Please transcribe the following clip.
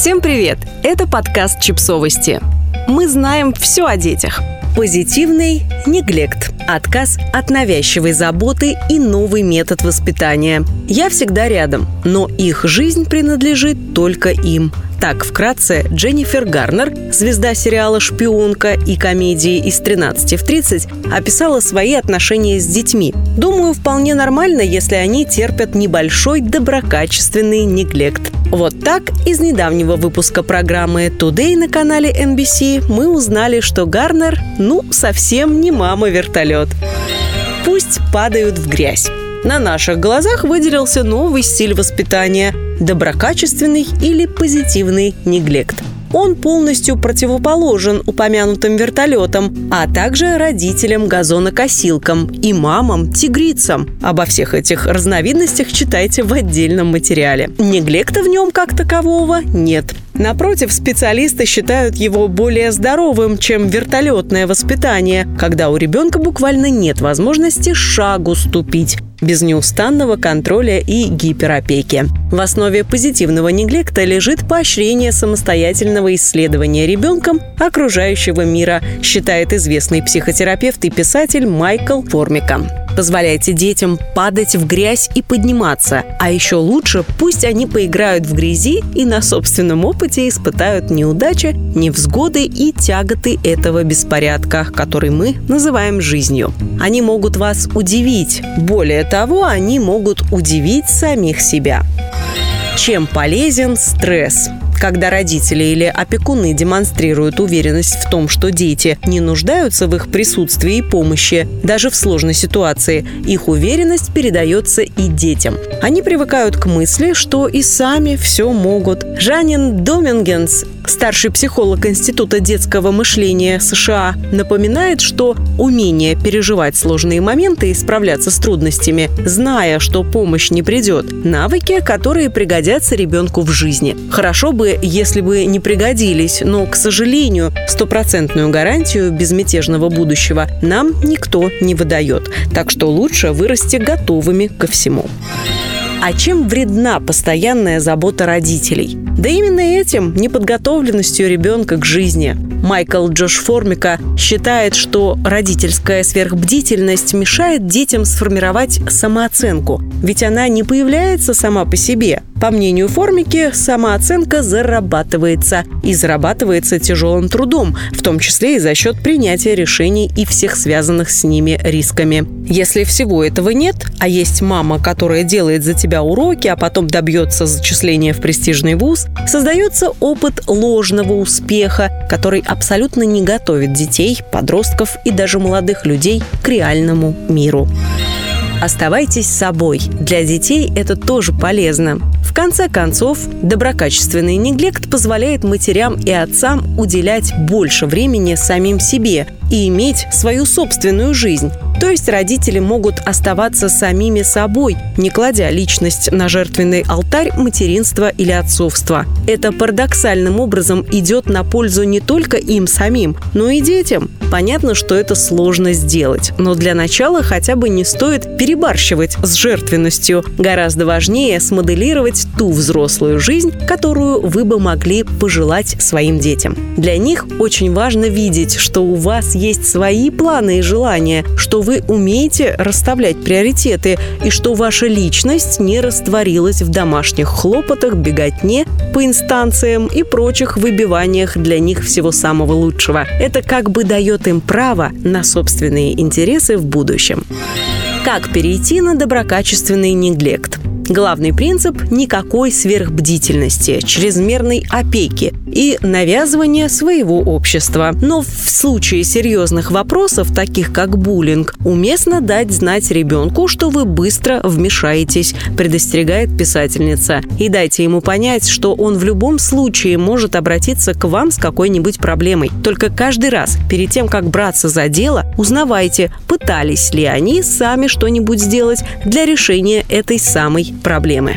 Всем привет! Это подкаст «Чипсовости». Мы знаем все о детях. Позитивный неглект, отказ от навязчивой заботы и новый метод воспитания. Я всегда рядом, но их жизнь принадлежит только им – так вкратце Дженнифер Гарнер, звезда сериала «Шпионка» и комедии «Из 13 в 30», описала свои отношения с детьми. Думаю, вполне нормально, если они терпят небольшой доброкачественный неглект. Вот так из недавнего выпуска программы Today на канале NBC мы узнали, что Гарнер, ну, совсем не мама-вертолет. Пусть падают в грязь. На наших глазах выделился новый стиль воспитания – доброкачественный или позитивный неглект. Он полностью противоположен упомянутым вертолетам, а также родителям-газонокосилкам и мамам-тигрицам. Обо всех этих разновидностях читайте в отдельном материале. Неглекта в нем как такового нет. Напротив, специалисты считают его более здоровым, чем вертолетное воспитание, когда у ребенка буквально нет возможности шагу ступить без неустанного контроля и гиперопеки. В основе позитивного неглекта лежит поощрение самостоятельного исследования ребенком окружающего мира, считает известный психотерапевт и писатель Майкл Формика. Позволяйте детям падать в грязь и подниматься. А еще лучше, пусть они поиграют в грязи и на собственном опыте испытают неудачи, невзгоды и тяготы этого беспорядка, который мы называем жизнью. Они могут вас удивить. Более того, они могут удивить самих себя. Чем полезен стресс? Когда родители или опекуны демонстрируют уверенность в том, что дети не нуждаются в их присутствии и помощи, даже в сложной ситуации, их уверенность передается и детям. Они привыкают к мысли, что и сами все могут. Жанин Домингенс Старший психолог Института детского мышления США напоминает, что умение переживать сложные моменты и справляться с трудностями, зная, что помощь не придет, навыки, которые пригодятся ребенку в жизни. Хорошо бы, если бы не пригодились, но, к сожалению, стопроцентную гарантию безмятежного будущего нам никто не выдает. Так что лучше вырасти готовыми ко всему. А чем вредна постоянная забота родителей? Да именно этим, неподготовленностью ребенка к жизни. Майкл Джош Формика считает, что родительская сверхбдительность мешает детям сформировать самооценку, ведь она не появляется сама по себе. По мнению Формики, самооценка зарабатывается. И зарабатывается тяжелым трудом, в том числе и за счет принятия решений и всех связанных с ними рисками. Если всего этого нет, а есть мама, которая делает за тебя уроки, а потом добьется зачисления в престижный вуз, создается опыт ложного успеха, который абсолютно не готовит детей, подростков и даже молодых людей к реальному миру. Оставайтесь собой. Для детей это тоже полезно. В конце концов, доброкачественный неглект позволяет матерям и отцам уделять больше времени самим себе и иметь свою собственную жизнь, то есть родители могут оставаться самими собой, не кладя личность на жертвенный алтарь материнства или отцовства. Это парадоксальным образом идет на пользу не только им самим, но и детям. Понятно, что это сложно сделать, но для начала хотя бы не стоит перебарщивать с жертвенностью. Гораздо важнее смоделировать ту взрослую жизнь, которую вы бы могли пожелать своим детям. Для них очень важно видеть, что у вас есть свои планы и желания, что вы умеете расставлять приоритеты и что ваша личность не растворилась в домашних хлопотах, беготне по инстанциям и прочих выбиваниях для них всего самого лучшего. Это как бы дает им право на собственные интересы в будущем. Как перейти на доброкачественный неглект? Главный принцип – никакой сверхбдительности, чрезмерной опеки и навязывания своего общества. Но в случае серьезных вопросов, таких как буллинг, уместно дать знать ребенку, что вы быстро вмешаетесь, предостерегает писательница. И дайте ему понять, что он в любом случае может обратиться к вам с какой-нибудь проблемой. Только каждый раз, перед тем, как браться за дело, узнавайте, пытались ли они сами что-нибудь сделать для решения этой самой проблемы.